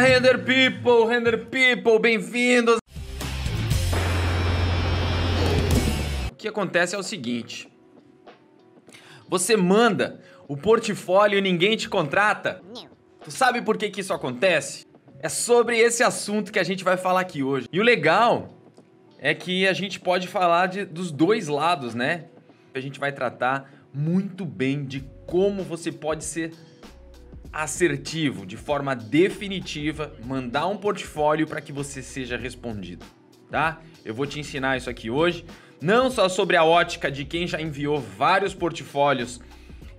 Render People, Render People, bem-vindos! O que acontece é o seguinte: você manda o portfólio e ninguém te contrata? Tu sabe por que, que isso acontece? É sobre esse assunto que a gente vai falar aqui hoje. E o legal é que a gente pode falar de, dos dois lados, né? A gente vai tratar muito bem de como você pode ser assertivo, de forma definitiva, mandar um portfólio para que você seja respondido, tá? Eu vou te ensinar isso aqui hoje, não só sobre a ótica de quem já enviou vários portfólios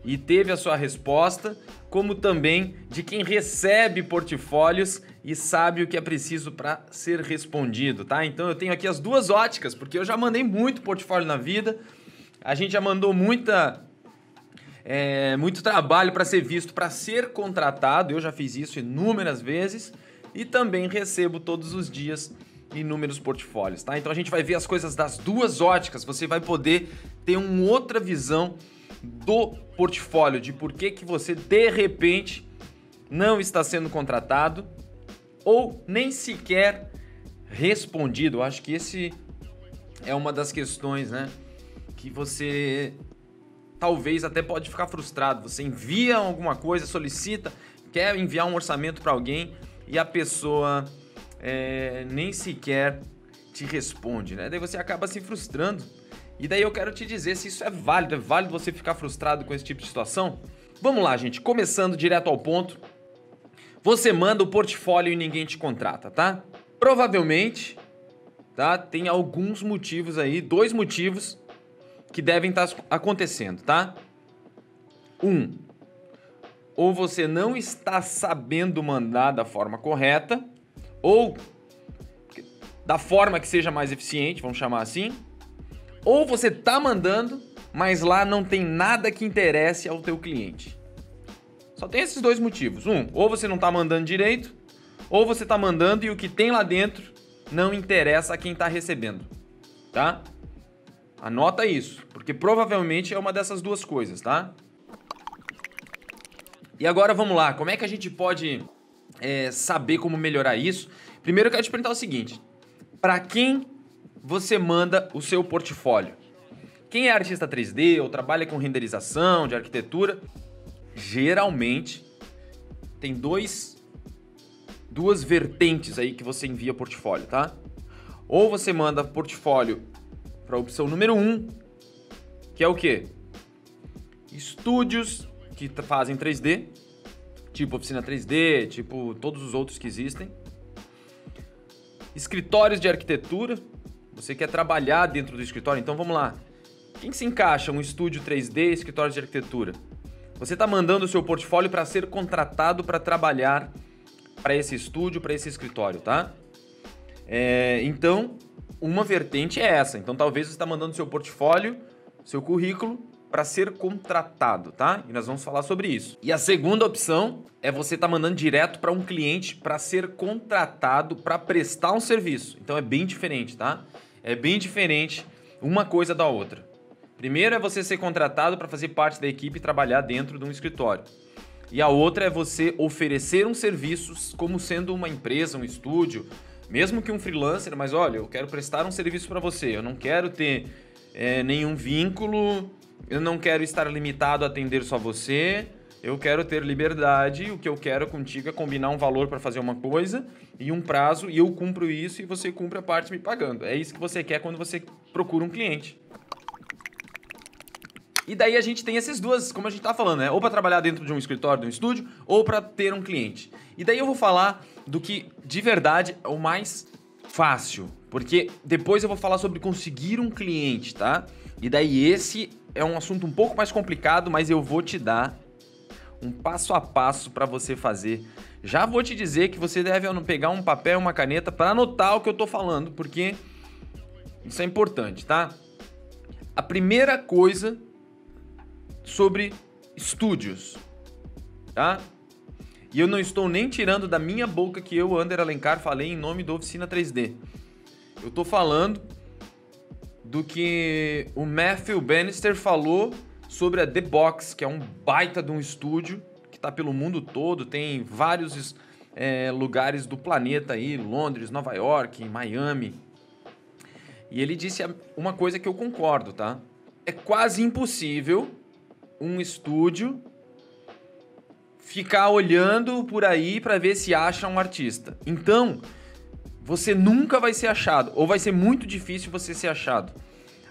e teve a sua resposta, como também de quem recebe portfólios e sabe o que é preciso para ser respondido, tá? Então eu tenho aqui as duas óticas, porque eu já mandei muito portfólio na vida, a gente já mandou muita é, muito trabalho para ser visto, para ser contratado. Eu já fiz isso inúmeras vezes e também recebo todos os dias inúmeros portfólios, tá? Então a gente vai ver as coisas das duas óticas. Você vai poder ter uma outra visão do portfólio, de por que, que você de repente não está sendo contratado ou nem sequer respondido. Eu acho que esse é uma das questões, né? Que você talvez até pode ficar frustrado. Você envia alguma coisa, solicita, quer enviar um orçamento para alguém e a pessoa é, nem sequer te responde, né? Daí você acaba se frustrando. E daí eu quero te dizer se isso é válido, é válido você ficar frustrado com esse tipo de situação? Vamos lá, gente, começando direto ao ponto. Você manda o portfólio e ninguém te contrata, tá? Provavelmente, tá? Tem alguns motivos aí, dois motivos que devem estar tá acontecendo, tá? Um, ou você não está sabendo mandar da forma correta, ou da forma que seja mais eficiente, vamos chamar assim, ou você está mandando, mas lá não tem nada que interesse ao teu cliente. Só tem esses dois motivos. Um, ou você não está mandando direito, ou você está mandando e o que tem lá dentro não interessa a quem está recebendo, tá? Anota isso, porque provavelmente é uma dessas duas coisas, tá? E agora vamos lá, como é que a gente pode é, saber como melhorar isso? Primeiro eu quero te perguntar o seguinte: para quem você manda o seu portfólio? Quem é artista 3D ou trabalha com renderização de arquitetura, geralmente tem dois duas vertentes aí que você envia portfólio, tá? Ou você manda portfólio para a opção número 1, um, que é o quê? Estúdios que fazem 3D, tipo oficina 3D, tipo todos os outros que existem. Escritórios de arquitetura, você quer trabalhar dentro do escritório, então vamos lá. Quem se encaixa um estúdio 3D, escritório de arquitetura? Você está mandando o seu portfólio para ser contratado para trabalhar para esse estúdio, para esse escritório, tá? É, então, uma vertente é essa. Então talvez você está mandando seu portfólio, seu currículo para ser contratado, tá? E nós vamos falar sobre isso. E a segunda opção é você estar tá mandando direto para um cliente para ser contratado para prestar um serviço. Então é bem diferente, tá? É bem diferente uma coisa da outra. Primeiro é você ser contratado para fazer parte da equipe e trabalhar dentro de um escritório. E a outra é você oferecer um serviço como sendo uma empresa, um estúdio, mesmo que um freelancer, mas olha, eu quero prestar um serviço para você, eu não quero ter é, nenhum vínculo, eu não quero estar limitado a atender só você, eu quero ter liberdade, o que eu quero contigo é combinar um valor para fazer uma coisa e um prazo, e eu cumpro isso e você cumpre a parte me pagando. É isso que você quer quando você procura um cliente. E daí a gente tem essas duas, como a gente tá falando, né? Ou para trabalhar dentro de um escritório, de um estúdio, ou para ter um cliente. E daí eu vou falar do que de verdade é o mais fácil, porque depois eu vou falar sobre conseguir um cliente, tá? E daí esse é um assunto um pouco mais complicado, mas eu vou te dar um passo a passo para você fazer. Já vou te dizer que você deve pegar um papel e uma caneta para anotar o que eu tô falando, porque isso é importante, tá? A primeira coisa sobre estúdios, tá? E eu não estou nem tirando da minha boca que eu, Ander Alencar, falei em nome do Oficina 3D. Eu estou falando do que o Matthew Bannister falou sobre a The Box, que é um baita de um estúdio que está pelo mundo todo, tem vários é, lugares do planeta aí, Londres, Nova York, Miami. E ele disse uma coisa que eu concordo, tá? É quase impossível um estúdio ficar olhando por aí para ver se acha um artista. Então, você nunca vai ser achado, ou vai ser muito difícil você ser achado.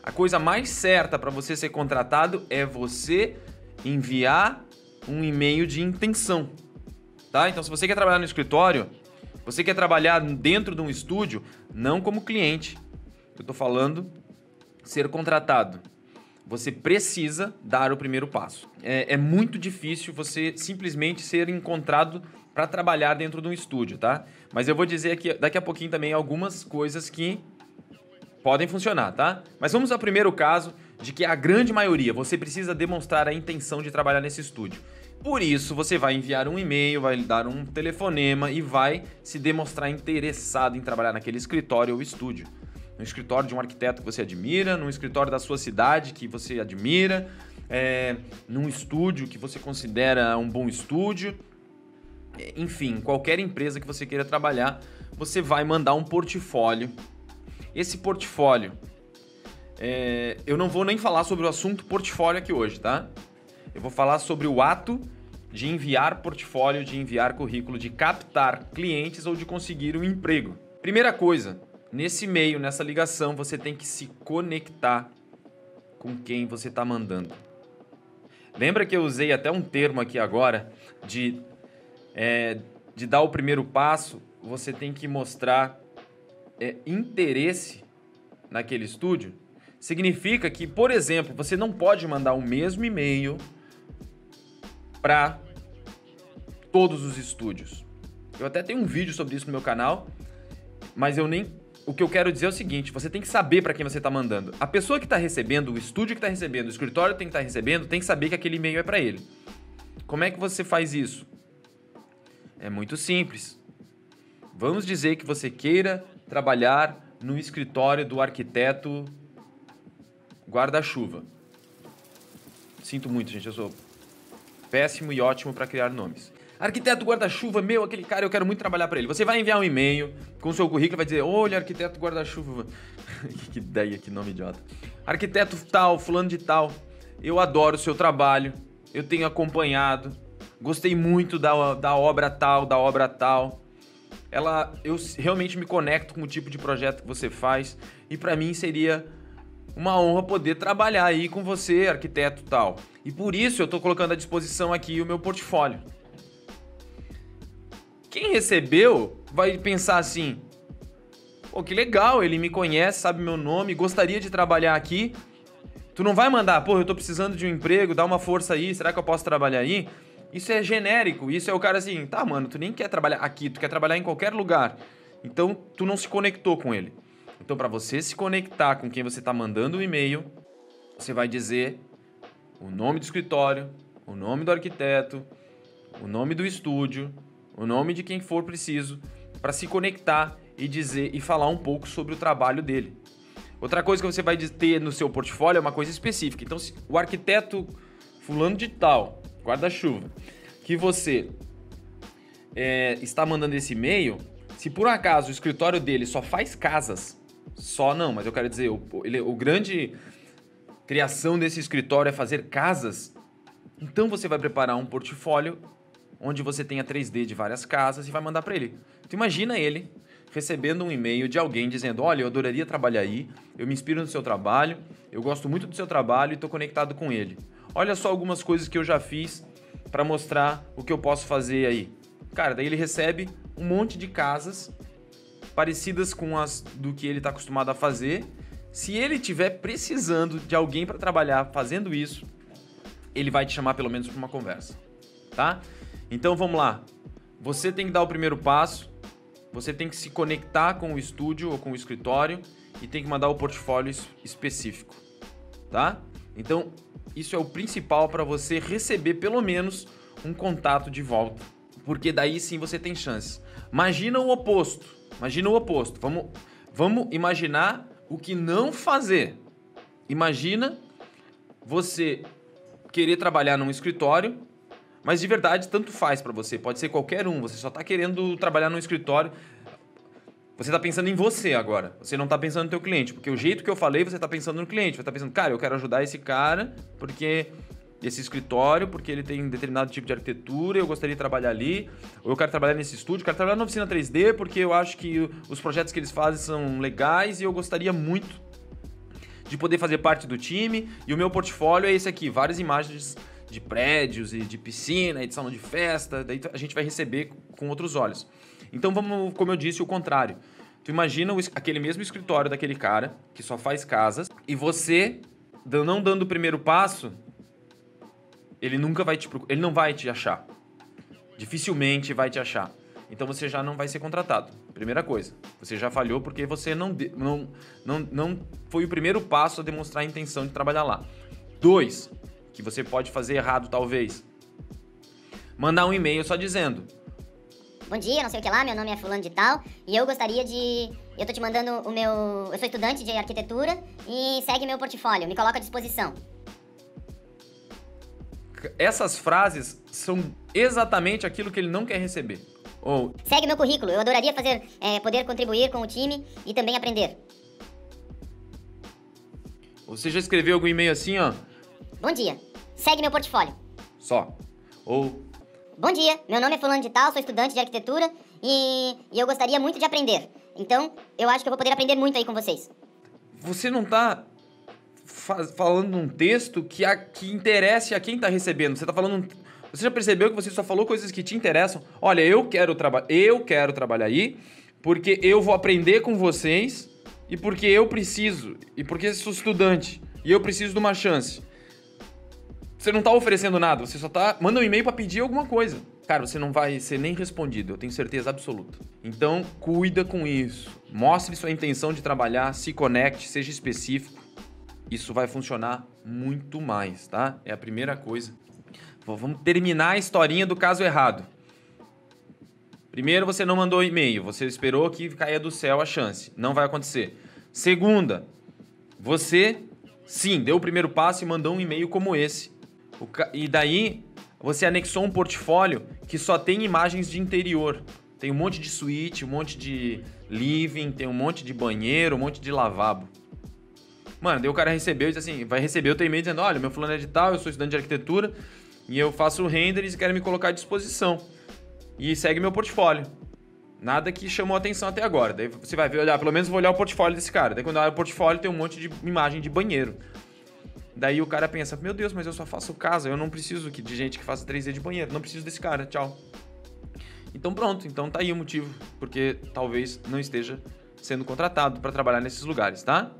A coisa mais certa para você ser contratado é você enviar um e-mail de intenção. Tá? Então, se você quer trabalhar no escritório, você quer trabalhar dentro de um estúdio, não como cliente. Eu estou falando ser contratado. Você precisa dar o primeiro passo. É, é muito difícil você simplesmente ser encontrado para trabalhar dentro de um estúdio, tá? Mas eu vou dizer aqui daqui a pouquinho também algumas coisas que podem funcionar, tá? Mas vamos ao primeiro caso de que a grande maioria você precisa demonstrar a intenção de trabalhar nesse estúdio. Por isso, você vai enviar um e-mail, vai dar um telefonema e vai se demonstrar interessado em trabalhar naquele escritório ou estúdio. No escritório de um arquiteto que você admira, no escritório da sua cidade que você admira, é, num estúdio que você considera um bom estúdio. Enfim, qualquer empresa que você queira trabalhar, você vai mandar um portfólio. Esse portfólio, é, eu não vou nem falar sobre o assunto portfólio aqui hoje, tá? Eu vou falar sobre o ato de enviar portfólio, de enviar currículo, de captar clientes ou de conseguir um emprego. Primeira coisa, nesse meio, nessa ligação, você tem que se conectar com quem você está mandando. Lembra que eu usei até um termo aqui agora de, é, de dar o primeiro passo? Você tem que mostrar é, interesse naquele estúdio. Significa que, por exemplo, você não pode mandar o mesmo e-mail para todos os estúdios. Eu até tenho um vídeo sobre isso no meu canal, mas eu nem. O que eu quero dizer é o seguinte: você tem que saber para quem você está mandando. A pessoa que está recebendo, o estúdio que está recebendo, o escritório que tem que estar tá recebendo, tem que saber que aquele e-mail é para ele. Como é que você faz isso? É muito simples. Vamos dizer que você queira trabalhar no escritório do arquiteto guarda-chuva. Sinto muito, gente, eu sou péssimo e ótimo para criar nomes. Arquiteto guarda-chuva, meu, aquele cara, eu quero muito trabalhar para ele. Você vai enviar um e-mail com o seu currículo, vai dizer: "Olha, arquiteto guarda-chuva". que ideia, que nome idiota. Arquiteto tal, fulano de tal. Eu adoro o seu trabalho. Eu tenho acompanhado. Gostei muito da, da obra tal, da obra tal. Ela, eu realmente me conecto com o tipo de projeto que você faz e para mim seria uma honra poder trabalhar aí com você, arquiteto tal. E por isso eu estou colocando à disposição aqui o meu portfólio. Quem recebeu vai pensar assim: pô, que legal, ele me conhece, sabe meu nome, gostaria de trabalhar aqui. Tu não vai mandar, pô, eu tô precisando de um emprego, dá uma força aí, será que eu posso trabalhar aí? Isso é genérico, isso é o cara assim, tá, mano, tu nem quer trabalhar aqui, tu quer trabalhar em qualquer lugar. Então tu não se conectou com ele. Então, para você se conectar com quem você está mandando o um e-mail, você vai dizer o nome do escritório, o nome do arquiteto, o nome do estúdio, o nome de quem for preciso, para se conectar e dizer e falar um pouco sobre o trabalho dele. Outra coisa que você vai ter no seu portfólio é uma coisa específica. Então, se o arquiteto fulano de tal, guarda-chuva, que você é, está mandando esse e-mail, se por acaso o escritório dele só faz casas, só não, mas eu quero dizer, o, ele, o grande criação desse escritório é fazer casas. Então você vai preparar um portfólio onde você tenha 3D de várias casas e vai mandar para ele. Tu imagina ele recebendo um e-mail de alguém dizendo: Olha, eu adoraria trabalhar aí, eu me inspiro no seu trabalho, eu gosto muito do seu trabalho e estou conectado com ele. Olha só algumas coisas que eu já fiz para mostrar o que eu posso fazer aí. Cara, daí ele recebe um monte de casas parecidas com as do que ele está acostumado a fazer. Se ele tiver precisando de alguém para trabalhar fazendo isso, ele vai te chamar pelo menos para uma conversa, tá? Então vamos lá. Você tem que dar o primeiro passo, você tem que se conectar com o estúdio ou com o escritório e tem que mandar o portfólio específico, tá? Então, isso é o principal para você receber pelo menos um contato de volta, porque daí sim você tem chances. Imagina o oposto. Imagina o oposto. Vamos, vamos imaginar o que não fazer. Imagina você querer trabalhar num escritório, Mas de verdade, tanto faz para você. Pode ser qualquer um. Você só tá querendo trabalhar no escritório. Você tá pensando em você agora. Você não tá pensando no teu cliente. Porque o jeito que eu falei, você tá pensando no cliente. Você tá pensando, cara, eu quero ajudar esse cara porque esse escritório, porque ele tem determinado tipo de arquitetura, eu gostaria de trabalhar ali, ou eu quero trabalhar nesse estúdio, quero trabalhar na oficina 3D, porque eu acho que os projetos que eles fazem são legais e eu gostaria muito de poder fazer parte do time. E o meu portfólio é esse aqui, várias imagens de prédios e de piscina e de salão de festa, daí a gente vai receber com outros olhos. Então vamos, como eu disse, o contrário. Tu imagina aquele mesmo escritório daquele cara que só faz casas e você não dando o primeiro passo, ele nunca vai te ele não vai te achar. Dificilmente vai te achar. Então você já não vai ser contratado. Primeira coisa, você já falhou porque você não, não, não, não foi o primeiro passo a demonstrar a intenção de trabalhar lá. Dois, que você pode fazer errado talvez. Mandar um e-mail só dizendo: Bom dia, não sei o que lá, meu nome é fulano de tal e eu gostaria de. Eu tô te mandando o meu. Eu sou estudante de arquitetura e segue meu portfólio, me coloca à disposição. Essas frases são exatamente aquilo que ele não quer receber. Ou segue meu currículo, eu adoraria fazer, é, poder contribuir com o time e também aprender. Você já escreveu algum e-mail assim, ó? Bom dia, segue meu portfólio. Só. Ou Bom dia, meu nome é fulano de tal, sou estudante de arquitetura e, e eu gostaria muito de aprender. Então, eu acho que eu vou poder aprender muito aí com vocês. Você não tá falando um texto que, a, que interesse a quem tá recebendo. Você tá falando você já percebeu que você só falou coisas que te interessam? Olha, eu quero trabalhar, eu quero trabalhar aí, porque eu vou aprender com vocês e porque eu preciso, e porque sou estudante e eu preciso de uma chance. Você não tá oferecendo nada, você só tá. Manda um e-mail para pedir alguma coisa. Cara, você não vai ser nem respondido, eu tenho certeza absoluta. Então, cuida com isso. Mostre sua intenção de trabalhar, se conecte, seja específico. Isso vai funcionar muito mais, tá? É a primeira coisa Vamos terminar a historinha do caso errado. Primeiro, você não mandou e-mail, você esperou que caia do céu a chance. Não vai acontecer. Segunda, você sim deu o primeiro passo e mandou um e-mail como esse. E daí você anexou um portfólio que só tem imagens de interior. Tem um monte de suíte, um monte de living, tem um monte de banheiro, um monte de lavabo. Mano, daí o cara recebeu e disse assim: vai receber o teu e-mail dizendo: olha, meu fulano é de tal, eu sou estudante de arquitetura, e eu faço renders e quero me colocar à disposição. E segue meu portfólio. Nada que chamou atenção até agora. Daí você vai ver, olhar, pelo menos vou olhar o portfólio desse cara. Daí quando eu olho o portfólio tem um monte de imagem de banheiro. Daí o cara pensa, meu Deus, mas eu só faço casa, eu não preciso de gente que faça 3D de banheiro, não preciso desse cara, tchau. Então pronto, então tá aí o motivo, porque talvez não esteja sendo contratado para trabalhar nesses lugares, tá?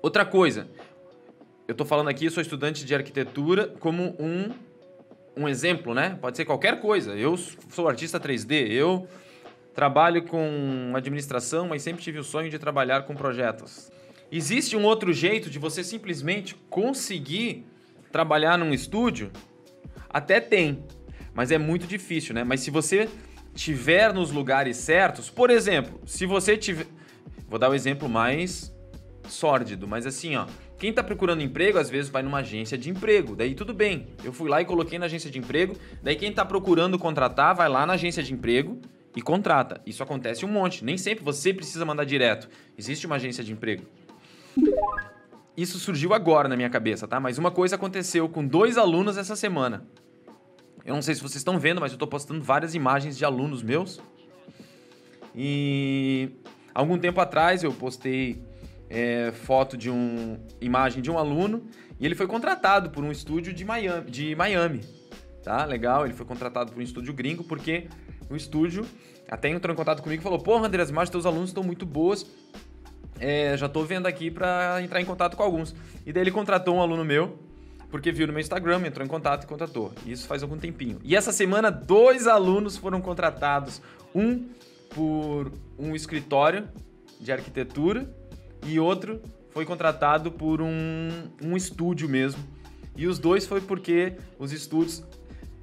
Outra coisa, eu tô falando aqui, eu sou estudante de arquitetura como um um exemplo, né? Pode ser qualquer coisa. Eu sou artista 3D, eu trabalho com administração, mas sempre tive o sonho de trabalhar com projetos. Existe um outro jeito de você simplesmente conseguir trabalhar num estúdio? Até tem, mas é muito difícil, né? Mas se você tiver nos lugares certos, por exemplo, se você tiver. Vou dar um exemplo mais sórdido, mas assim, ó. Quem está procurando emprego, às vezes vai numa agência de emprego. Daí tudo bem. Eu fui lá e coloquei na agência de emprego. Daí quem está procurando contratar, vai lá na agência de emprego e contrata. Isso acontece um monte. Nem sempre você precisa mandar direto. Existe uma agência de emprego. Isso surgiu agora na minha cabeça, tá? Mas uma coisa aconteceu com dois alunos essa semana. Eu não sei se vocês estão vendo, mas eu estou postando várias imagens de alunos meus. E algum tempo atrás eu postei é, foto de um imagem de um aluno e ele foi contratado por um estúdio de Miami, de Miami, tá? Legal, ele foi contratado por um estúdio gringo porque o estúdio até entrou em contato comigo e falou: "Porra, André, as imagens dos teus alunos estão muito boas. É, já tô vendo aqui para entrar em contato com alguns". E daí ele contratou um aluno meu porque viu no meu Instagram, entrou em contato e contratou. Isso faz algum tempinho. E essa semana dois alunos foram contratados, um por um escritório de arquitetura e outro foi contratado por um, um estúdio mesmo. E os dois foi porque os estúdios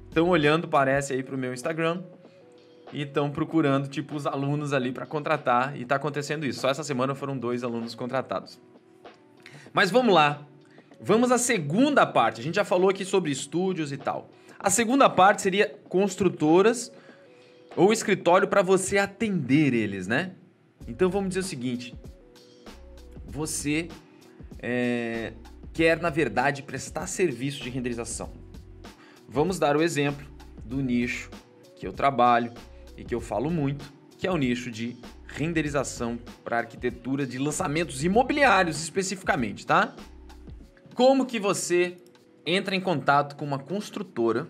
estão olhando, parece, aí para o meu Instagram e estão procurando, tipo, os alunos ali para contratar. E está acontecendo isso. Só essa semana foram dois alunos contratados. Mas vamos lá. Vamos à segunda parte. A gente já falou aqui sobre estúdios e tal. A segunda parte seria construtoras ou escritório para você atender eles, né? Então vamos dizer o seguinte: você é, quer, na verdade, prestar serviço de renderização. Vamos dar o exemplo do nicho que eu trabalho e que eu falo muito, que é o nicho de renderização para arquitetura de lançamentos imobiliários especificamente, tá? Como que você entra em contato com uma construtora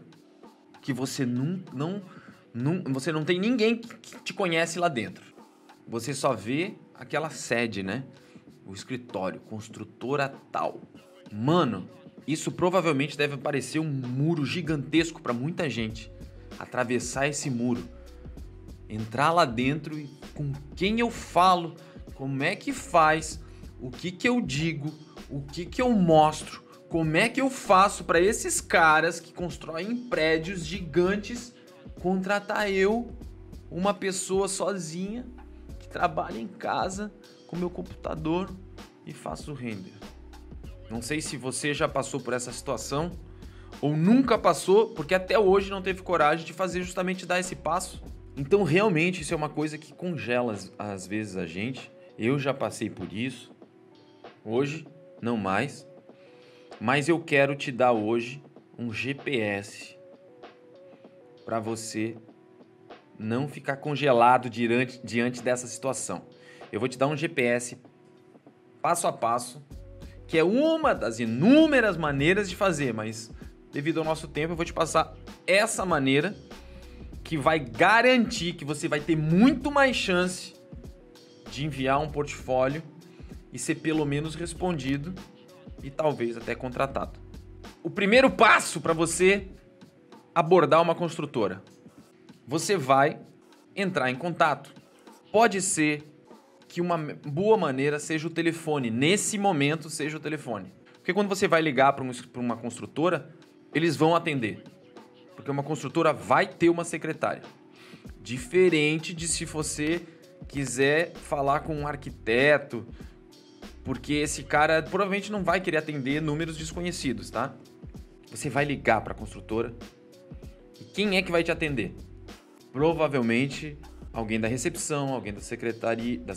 que você não, não, não você não tem ninguém que te conhece lá dentro. Você só vê aquela sede, né? O escritório, construtora tal. Mano, isso provavelmente deve parecer um muro gigantesco para muita gente. Atravessar esse muro, entrar lá dentro e com quem eu falo, como é que faz, o que que eu digo, o que que eu mostro, como é que eu faço para esses caras que constroem prédios gigantes contratar eu, uma pessoa sozinha que trabalha em casa com meu computador e faço render. Não sei se você já passou por essa situação ou nunca passou, porque até hoje não teve coragem de fazer justamente dar esse passo. Então, realmente, isso é uma coisa que congela às vezes a gente. Eu já passei por isso. Hoje, não mais. Mas eu quero te dar hoje um GPS para você não ficar congelado diante, diante dessa situação. Eu vou te dar um GPS passo a passo, que é uma das inúmeras maneiras de fazer, mas devido ao nosso tempo eu vou te passar essa maneira que vai garantir que você vai ter muito mais chance de enviar um portfólio e ser pelo menos respondido e talvez até contratado. O primeiro passo para você abordar uma construtora, você vai entrar em contato. Pode ser que uma boa maneira seja o telefone, nesse momento seja o telefone. Porque quando você vai ligar para uma construtora, eles vão atender. Porque uma construtora vai ter uma secretária. Diferente de se você quiser falar com um arquiteto, porque esse cara provavelmente não vai querer atender números desconhecidos, tá? Você vai ligar para a construtora e quem é que vai te atender? Provavelmente alguém da recepção, alguém da secretaria, da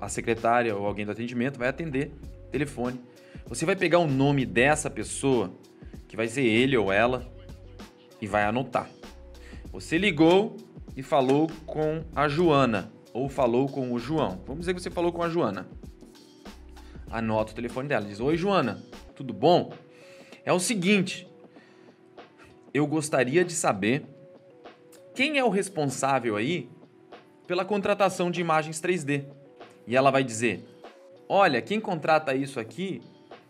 a secretária ou alguém do atendimento vai atender telefone. Você vai pegar o nome dessa pessoa, que vai ser ele ou ela, e vai anotar. Você ligou e falou com a Joana ou falou com o João. Vamos dizer que você falou com a Joana anota o telefone dela. Diz: Oi, Joana, tudo bom? É o seguinte, eu gostaria de saber quem é o responsável aí pela contratação de imagens 3D. E ela vai dizer: Olha, quem contrata isso aqui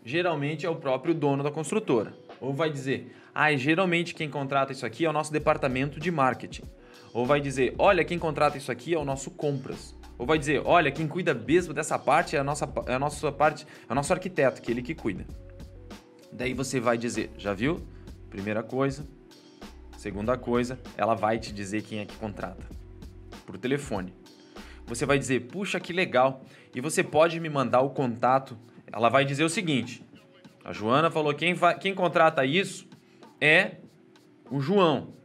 geralmente é o próprio dono da construtora. Ou vai dizer: Ah, geralmente quem contrata isso aqui é o nosso departamento de marketing. Ou vai dizer: Olha, quem contrata isso aqui é o nosso compras. Ou vai dizer, olha, quem cuida mesmo dessa parte é a nossa, é a nossa parte, é o nosso arquiteto, que é ele que cuida. Daí você vai dizer, já viu? Primeira coisa. Segunda coisa, ela vai te dizer quem é que contrata. Por telefone. Você vai dizer, puxa, que legal. E você pode me mandar o contato. Ela vai dizer o seguinte: a Joana falou quem, quem contrata isso é o João.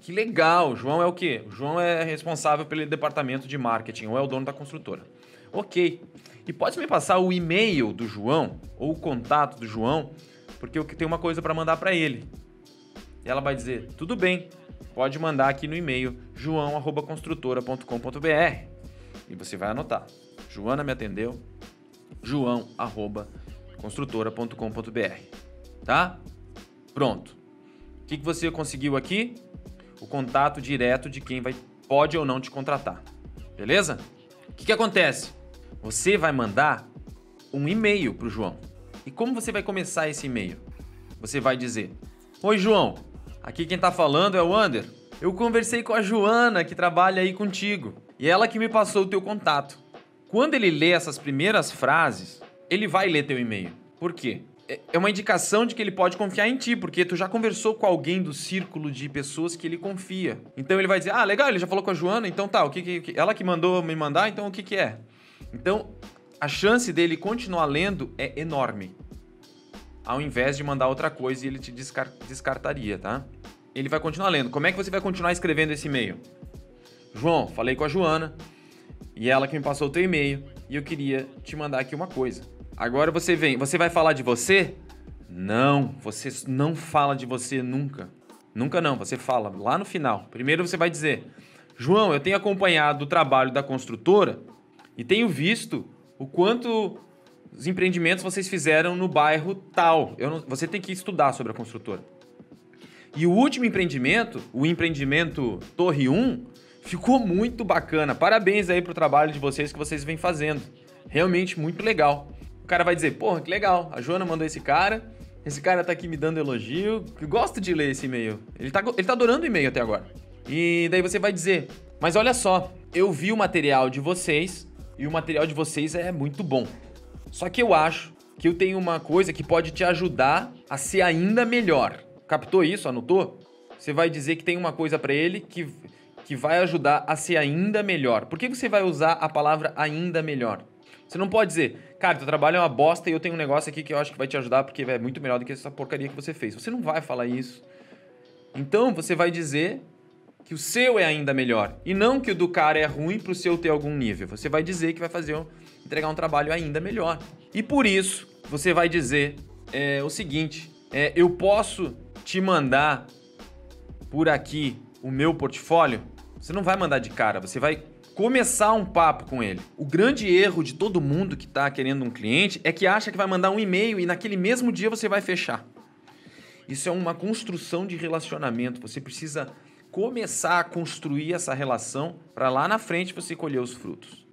Que legal, o João é o quê? O João é responsável pelo departamento de marketing ou é o dono da construtora. Ok. E pode me passar o e-mail do João ou o contato do João, porque eu tenho uma coisa para mandar para ele. E ela vai dizer: tudo bem, pode mandar aqui no e-mail joão@construtora.com.br e você vai anotar. Joana me atendeu. joão@construtora.com.br. Tá? Pronto. O que, que você conseguiu aqui? o contato direto de quem vai, pode ou não te contratar. Beleza? O que, que acontece? Você vai mandar um e-mail para o João. E como você vai começar esse e-mail? Você vai dizer: Oi, João. Aqui quem está falando é o Ander. Eu conversei com a Joana que trabalha aí contigo e ela que me passou o teu contato. Quando ele lê essas primeiras frases, ele vai ler teu e-mail. Por quê? É, é uma indicação de que ele pode confiar em ti, porque tu já conversou com alguém do círculo de pessoas que ele confia. Então ele vai dizer: "Ah, legal, ele já falou com a Joana, então tá, o que, que ela que mandou me mandar, então o que que é?". Então, a chance dele continuar lendo é enorme. ao invés de mandar outra coisa e ele te descar descartaria, tá? Ele vai continuar lendo. Como é que você vai continuar escrevendo esse e-mail? João, falei com a Joana e ela que me passou o teu e-mail e eu queria te mandar aqui uma coisa. Agora você vem, você vai falar de você? Não, você não fala de você nunca. Nunca não, você fala lá no final. Primeiro você vai dizer: João, eu tenho acompanhado o trabalho da construtora e tenho visto o quanto os empreendimentos vocês fizeram no bairro tal. Não, você tem que estudar sobre a construtora. E o último empreendimento, o empreendimento Torre 1, ficou muito bacana. Parabéns aí pro trabalho de vocês que vocês vêm fazendo. Realmente muito legal. O cara vai dizer, porra, que legal, a Joana mandou esse cara, esse cara tá aqui me dando elogio, que gosto de ler esse e-mail. Ele tá, ele tá adorando o e-mail até agora. E daí você vai dizer, mas olha só, eu vi o material de vocês e o material de vocês é muito bom. Só que eu acho que eu tenho uma coisa que pode te ajudar a ser ainda melhor. Captou isso? Anotou? Você vai dizer que tem uma coisa para ele que, que vai ajudar a ser ainda melhor. Por que você vai usar a palavra ainda melhor? Você não pode dizer, cara, teu trabalho é uma bosta e eu tenho um negócio aqui que eu acho que vai te ajudar porque é muito melhor do que essa porcaria que você fez. Você não vai falar isso. Então você vai dizer que o seu é ainda melhor e não que o do cara é ruim pro seu ter algum nível. Você vai dizer que vai fazer um entregar um trabalho ainda melhor. E por isso, você vai dizer é, o seguinte: é, eu posso te mandar por aqui o meu portfólio? Você não vai mandar de cara, você vai começar um papo com ele. O grande erro de todo mundo que está querendo um cliente é que acha que vai mandar um e-mail e naquele mesmo dia você vai fechar. Isso é uma construção de relacionamento. Você precisa começar a construir essa relação para lá na frente você colher os frutos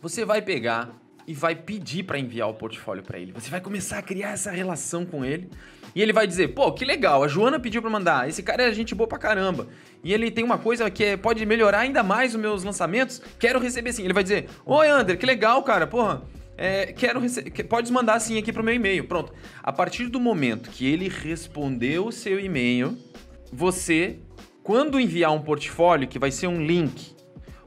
você vai pegar e vai pedir para enviar o portfólio para ele. Você vai começar a criar essa relação com ele. E ele vai dizer: "Pô, que legal, a Joana pediu para mandar. Esse cara é gente boa pra caramba. E ele tem uma coisa que é, pode melhorar ainda mais os meus lançamentos. Quero receber sim". Ele vai dizer: "Oi, André, que legal, cara. Porra, é, quero. Pode mandar sim aqui pro meu e-mail. Pronto. A partir do momento que ele respondeu o seu e-mail, você, quando enviar um portfólio, que vai ser um link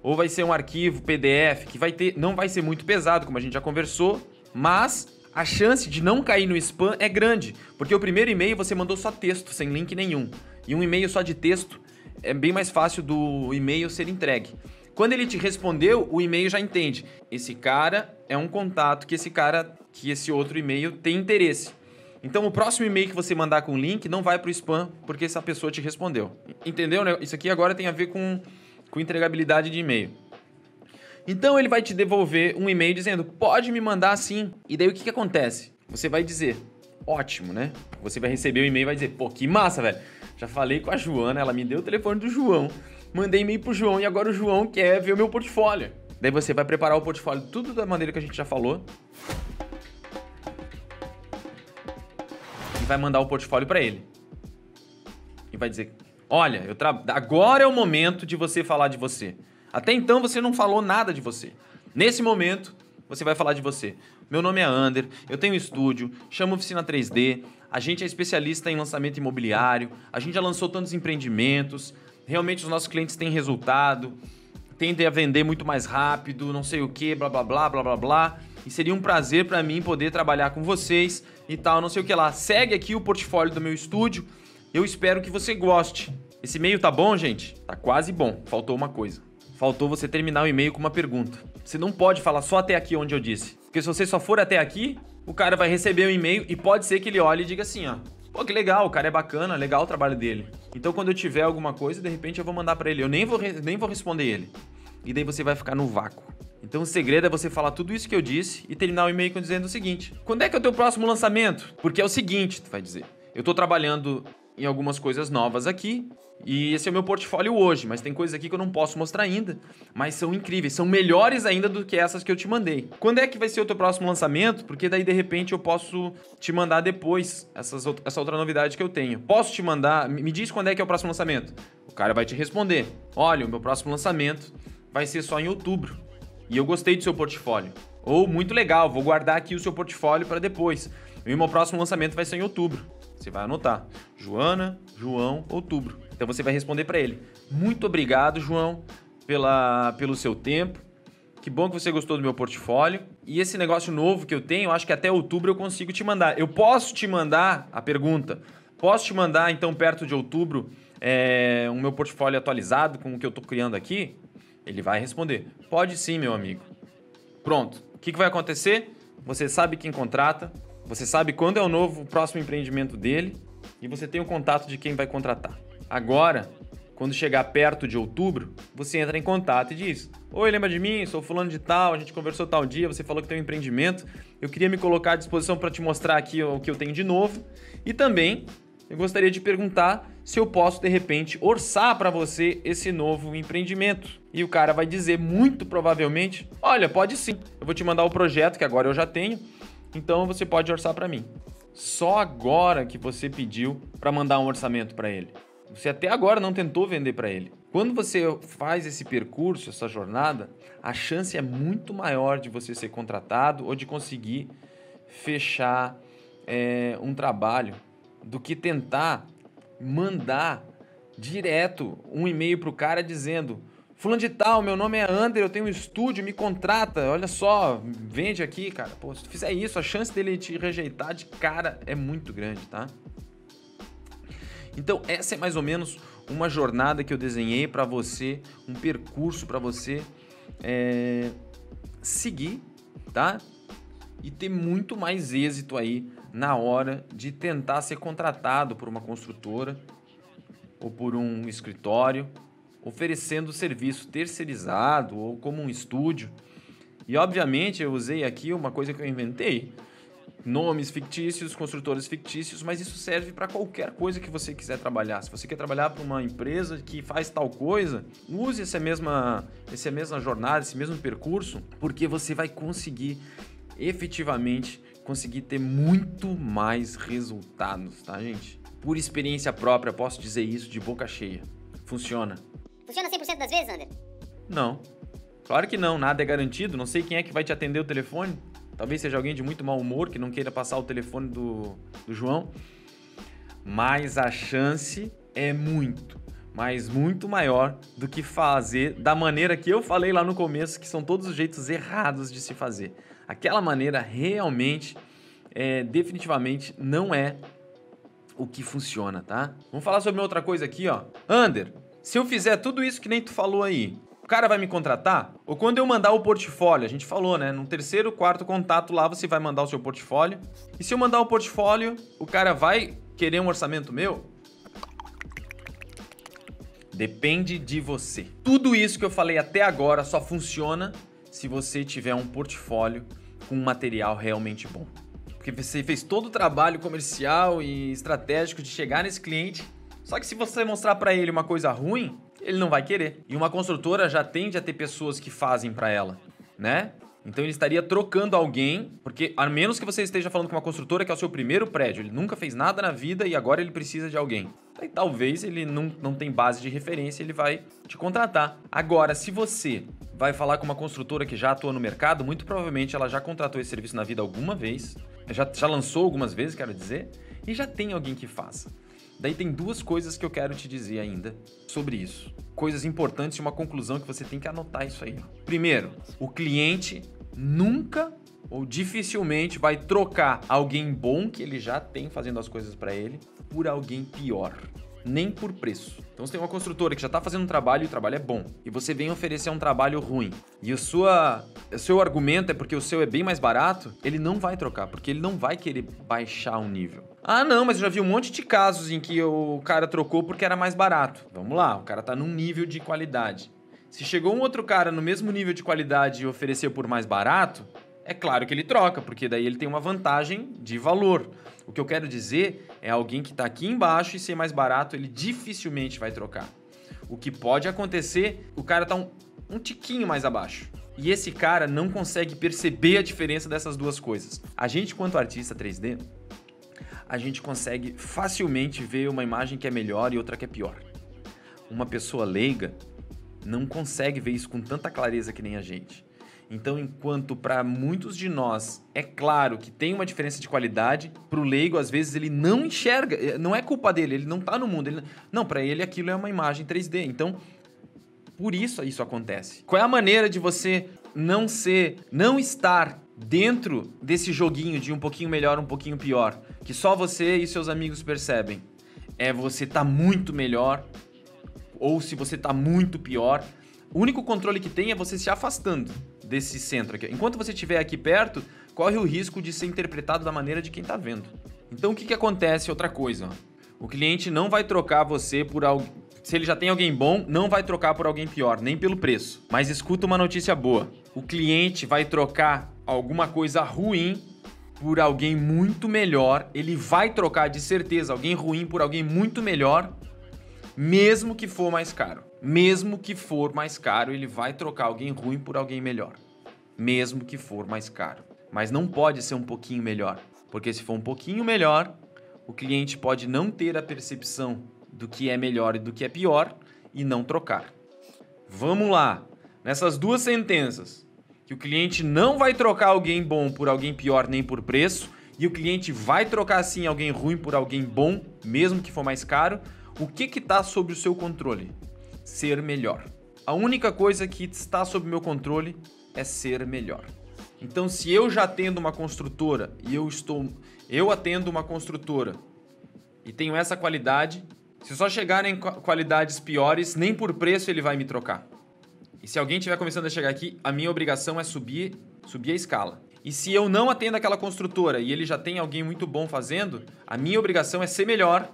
ou vai ser um arquivo PDF que vai ter, não vai ser muito pesado, como a gente já conversou, mas a chance de não cair no spam é grande, porque o primeiro e-mail você mandou só texto, sem link nenhum. E um e-mail só de texto é bem mais fácil do e-mail ser entregue. Quando ele te respondeu, o e-mail já entende. Esse cara é um contato que esse cara, que esse outro e-mail tem interesse. Então o próximo e-mail que você mandar com o link não vai para o spam porque essa pessoa te respondeu. Entendeu? Isso aqui agora tem a ver com com entregabilidade de e-mail. Então ele vai te devolver um e-mail dizendo: pode me mandar sim. E daí o que, que acontece? Você vai dizer: ótimo, né? Você vai receber o e-mail e vai dizer: pô, que massa, velho. Já falei com a Joana, ela me deu o telefone do João. Mandei e-mail pro João e agora o João quer ver o meu portfólio. Daí você vai preparar o portfólio tudo da maneira que a gente já falou. E vai mandar o portfólio para ele. E vai dizer: Olha, eu tra... agora é o momento de você falar de você. Até então você não falou nada de você. Nesse momento, você vai falar de você. Meu nome é Ander, eu tenho estúdio, chamo Oficina 3D, a gente é especialista em lançamento imobiliário, a gente já lançou tantos empreendimentos, realmente os nossos clientes têm resultado, tendem a vender muito mais rápido, não sei o que, blá blá blá blá blá blá. E seria um prazer para mim poder trabalhar com vocês e tal, não sei o que lá. Segue aqui o portfólio do meu estúdio eu espero que você goste. Esse e-mail tá bom, gente? Tá quase bom. Faltou uma coisa. Faltou você terminar o e-mail com uma pergunta. Você não pode falar só até aqui onde eu disse. Porque se você só for até aqui, o cara vai receber o e-mail e pode ser que ele olhe e diga assim, ó. Pô, que legal, o cara é bacana, legal o trabalho dele. Então quando eu tiver alguma coisa, de repente eu vou mandar para ele. Eu nem vou, nem vou responder ele. E daí você vai ficar no vácuo. Então o segredo é você falar tudo isso que eu disse e terminar o e-mail dizendo o seguinte: Quando é que é o teu próximo lançamento? Porque é o seguinte, tu vai dizer. Eu tô trabalhando em algumas coisas novas aqui. E esse é o meu portfólio hoje, mas tem coisas aqui que eu não posso mostrar ainda, mas são incríveis, são melhores ainda do que essas que eu te mandei. Quando é que vai ser o teu próximo lançamento? Porque daí de repente eu posso te mandar depois essas, essa outra novidade que eu tenho. Posso te mandar, me diz quando é que é o próximo lançamento. O cara vai te responder: "Olha, o meu próximo lançamento vai ser só em outubro. E eu gostei do seu portfólio." Ou muito legal, vou guardar aqui o seu portfólio para depois. E o meu próximo lançamento vai ser em outubro. Você vai anotar. Joana, João, outubro. Então você vai responder para ele. Muito obrigado, João, pela, pelo seu tempo. Que bom que você gostou do meu portfólio. E esse negócio novo que eu tenho, acho que até outubro eu consigo te mandar. Eu posso te mandar a pergunta. Posso te mandar, então, perto de outubro, é, um meu portfólio atualizado com o que eu estou criando aqui? Ele vai responder: Pode sim, meu amigo. Pronto. O que, que vai acontecer? Você sabe quem contrata, você sabe quando é o novo o próximo empreendimento dele e você tem o contato de quem vai contratar. Agora, quando chegar perto de outubro, você entra em contato e diz: Oi, lembra de mim? Sou fulano de tal, a gente conversou tal dia, você falou que tem um empreendimento. Eu queria me colocar à disposição para te mostrar aqui o que eu tenho de novo. E também eu gostaria de perguntar se eu posso de repente orçar para você esse novo empreendimento. E o cara vai dizer muito provavelmente: "Olha, pode sim. Eu vou te mandar o projeto que agora eu já tenho então você pode orçar para mim. Só agora que você pediu para mandar um orçamento para ele. Você até agora não tentou vender para ele. Quando você faz esse percurso, essa jornada, a chance é muito maior de você ser contratado ou de conseguir fechar é, um trabalho do que tentar mandar direto um e-mail para o cara dizendo Fulano de tal, meu nome é Ander, eu tenho um estúdio, me contrata, olha só, vende aqui, cara. Pô, se tu fizer isso, a chance dele te rejeitar de cara é muito grande, tá? Então, essa é mais ou menos uma jornada que eu desenhei para você, um percurso para você é, seguir, tá? E ter muito mais êxito aí na hora de tentar ser contratado por uma construtora ou por um escritório oferecendo serviço terceirizado ou como um estúdio. E obviamente eu usei aqui uma coisa que eu inventei, nomes fictícios, construtores fictícios, mas isso serve para qualquer coisa que você quiser trabalhar. Se você quer trabalhar para uma empresa que faz tal coisa, use essa mesma, essa mesma jornada, esse mesmo percurso, porque você vai conseguir efetivamente conseguir ter muito mais resultados, tá, gente? Por experiência própria, posso dizer isso de boca cheia. Funciona. Funciona 100% das vezes, Ander? Não. Claro que não, nada é garantido. Não sei quem é que vai te atender o telefone. Talvez seja alguém de muito mau humor que não queira passar o telefone do, do João. Mas a chance é muito, mas muito maior do que fazer da maneira que eu falei lá no começo, que são todos os jeitos errados de se fazer. Aquela maneira realmente, é, definitivamente, não é o que funciona, tá? Vamos falar sobre outra coisa aqui, ó. Ander, se eu fizer tudo isso que nem tu falou aí, o cara vai me contratar? Ou quando eu mandar o portfólio, a gente falou, né? No terceiro, quarto contato lá, você vai mandar o seu portfólio. E se eu mandar o portfólio, o cara vai querer um orçamento meu? Depende de você. Tudo isso que eu falei até agora só funciona se você tiver um portfólio com um material realmente bom. Porque você fez todo o trabalho comercial e estratégico de chegar nesse cliente só que se você mostrar para ele uma coisa ruim, ele não vai querer. E uma construtora já tende a ter pessoas que fazem para ela, né? Então ele estaria trocando alguém, porque a menos que você esteja falando com uma construtora que é o seu primeiro prédio, ele nunca fez nada na vida e agora ele precisa de alguém. Aí talvez ele não, não tem base de referência, ele vai te contratar. Agora, se você vai falar com uma construtora que já atua no mercado, muito provavelmente ela já contratou esse serviço na vida alguma vez, já, já lançou algumas vezes, quero dizer, e já tem alguém que faça. Daí tem duas coisas que eu quero te dizer ainda sobre isso. Coisas importantes e uma conclusão que você tem que anotar isso aí. Primeiro, o cliente nunca ou dificilmente vai trocar alguém bom que ele já tem fazendo as coisas para ele por alguém pior nem por preço. Então você tem uma construtora que já está fazendo um trabalho e o trabalho é bom, e você vem oferecer um trabalho ruim, e o, sua, o seu argumento é porque o seu é bem mais barato, ele não vai trocar, porque ele não vai querer baixar um nível. Ah, não, mas eu já vi um monte de casos em que o cara trocou porque era mais barato. Vamos lá, o cara está num nível de qualidade. Se chegou um outro cara no mesmo nível de qualidade e ofereceu por mais barato, é claro que ele troca, porque daí ele tem uma vantagem de valor. O que eu quero dizer é alguém que está aqui embaixo e ser mais barato, ele dificilmente vai trocar. O que pode acontecer, o cara tá um, um tiquinho mais abaixo. E esse cara não consegue perceber a diferença dessas duas coisas. A gente, quanto artista 3D, a gente consegue facilmente ver uma imagem que é melhor e outra que é pior. Uma pessoa leiga não consegue ver isso com tanta clareza que nem a gente. Então, enquanto para muitos de nós é claro que tem uma diferença de qualidade, para o leigo às vezes ele não enxerga, eh, não é culpa dele, ele não está no mundo, ele, não, para ele aquilo é uma imagem 3D. Então, por isso isso acontece. Qual é a maneira de você não ser, não estar dentro desse joguinho de um pouquinho melhor, um pouquinho pior, que só você e seus amigos percebem, é você tá muito melhor ou se você tá muito pior. O único controle que tem é você se afastando desse centro aqui. Enquanto você estiver aqui perto, corre o risco de ser interpretado da maneira de quem tá vendo. Então o que, que acontece? Outra coisa, ó. O cliente não vai trocar você por alguém. Se ele já tem alguém bom, não vai trocar por alguém pior, nem pelo preço. Mas escuta uma notícia boa: o cliente vai trocar alguma coisa ruim por alguém muito melhor. Ele vai trocar de certeza alguém ruim por alguém muito melhor, mesmo que for mais caro. Mesmo que for mais caro, ele vai trocar alguém ruim por alguém melhor. Mesmo que for mais caro. Mas não pode ser um pouquinho melhor. Porque se for um pouquinho melhor, o cliente pode não ter a percepção do que é melhor e do que é pior e não trocar. Vamos lá. Nessas duas sentenças, que o cliente não vai trocar alguém bom por alguém pior nem por preço, e o cliente vai trocar sim alguém ruim por alguém bom, mesmo que for mais caro, o que está sob o seu controle? Ser melhor. A única coisa que está sob meu controle é ser melhor. Então, se eu já atendo uma construtora e eu estou eu atendo uma construtora e tenho essa qualidade, se só chegarem qualidades piores, nem por preço ele vai me trocar. E se alguém estiver começando a chegar aqui, a minha obrigação é subir, subir a escala. E se eu não atendo aquela construtora e ele já tem alguém muito bom fazendo, a minha obrigação é ser melhor,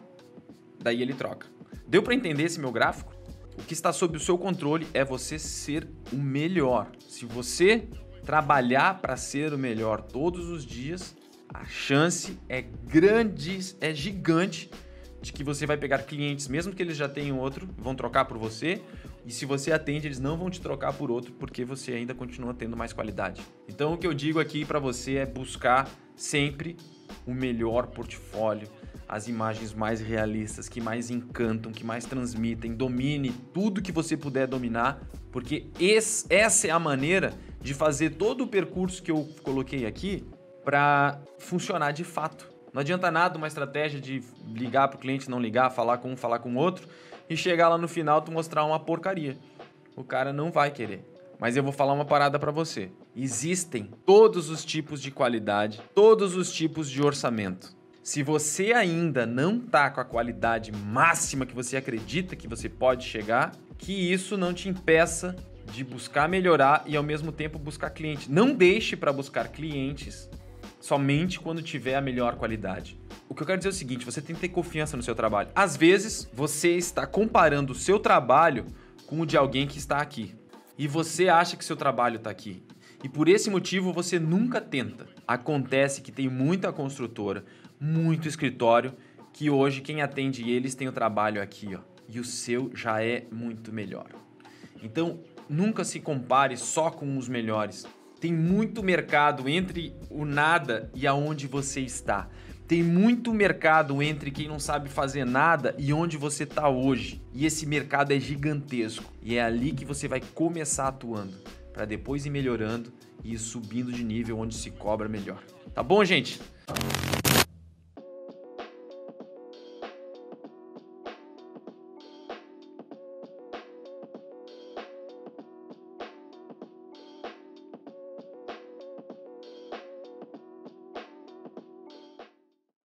daí ele troca. Deu para entender esse meu gráfico? O que está sob o seu controle é você ser o melhor. Se você trabalhar para ser o melhor todos os dias, a chance é grande, é gigante de que você vai pegar clientes, mesmo que eles já tenham outro, vão trocar por você. E se você atende, eles não vão te trocar por outro porque você ainda continua tendo mais qualidade. Então o que eu digo aqui para você é buscar sempre o melhor portfólio, as imagens mais realistas, que mais encantam, que mais transmitem. Domine tudo que você puder dominar, porque esse, essa é a maneira de fazer todo o percurso que eu coloquei aqui para funcionar de fato. Não adianta nada uma estratégia de ligar para o cliente, não ligar, falar com um, falar com outro e chegar lá no final tu mostrar uma porcaria. O cara não vai querer. Mas eu vou falar uma parada para você. Existem todos os tipos de qualidade, todos os tipos de orçamento. Se você ainda não tá com a qualidade máxima que você acredita que você pode chegar, que isso não te impeça de buscar melhorar e ao mesmo tempo buscar cliente. Não deixe para buscar clientes somente quando tiver a melhor qualidade. O que eu quero dizer é o seguinte: você tem que ter confiança no seu trabalho. Às vezes, você está comparando o seu trabalho com o de alguém que está aqui. E você acha que seu trabalho está aqui. E por esse motivo você nunca tenta. Acontece que tem muita construtora, muito escritório, que hoje quem atende eles tem o trabalho aqui, ó. E o seu já é muito melhor. Então, nunca se compare só com os melhores. Tem muito mercado entre o nada e aonde você está. Tem muito mercado entre quem não sabe fazer nada e onde você está hoje. E esse mercado é gigantesco. E é ali que você vai começar atuando, para depois ir melhorando e ir subindo de nível onde se cobra melhor. Tá bom, gente?